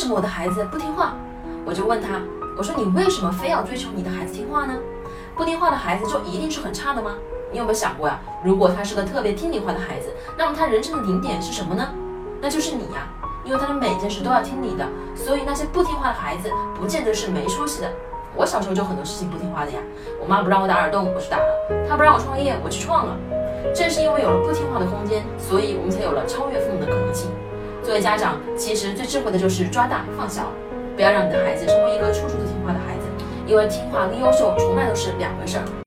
为什么我的孩子不听话？我就问他，我说你为什么非要追求你的孩子听话呢？不听话的孩子就一定是很差的吗？你有没有想过呀？如果他是个特别听你话的孩子，那么他人生的顶点是什么呢？那就是你呀，因为他的每件事都要听你的，所以那些不听话的孩子不见得是没出息的。我小时候就很多事情不听话的呀，我妈不让我打耳洞，我去打了；她不让我创业，我去创了。正是因为有了不听话的空间，所以我们才有了超越父母的可能性。作为家长，其实最智慧的就是抓大放小，不要让你的孩子成为一个处处都听话的孩子，因为听话跟优秀从来都是两回事儿。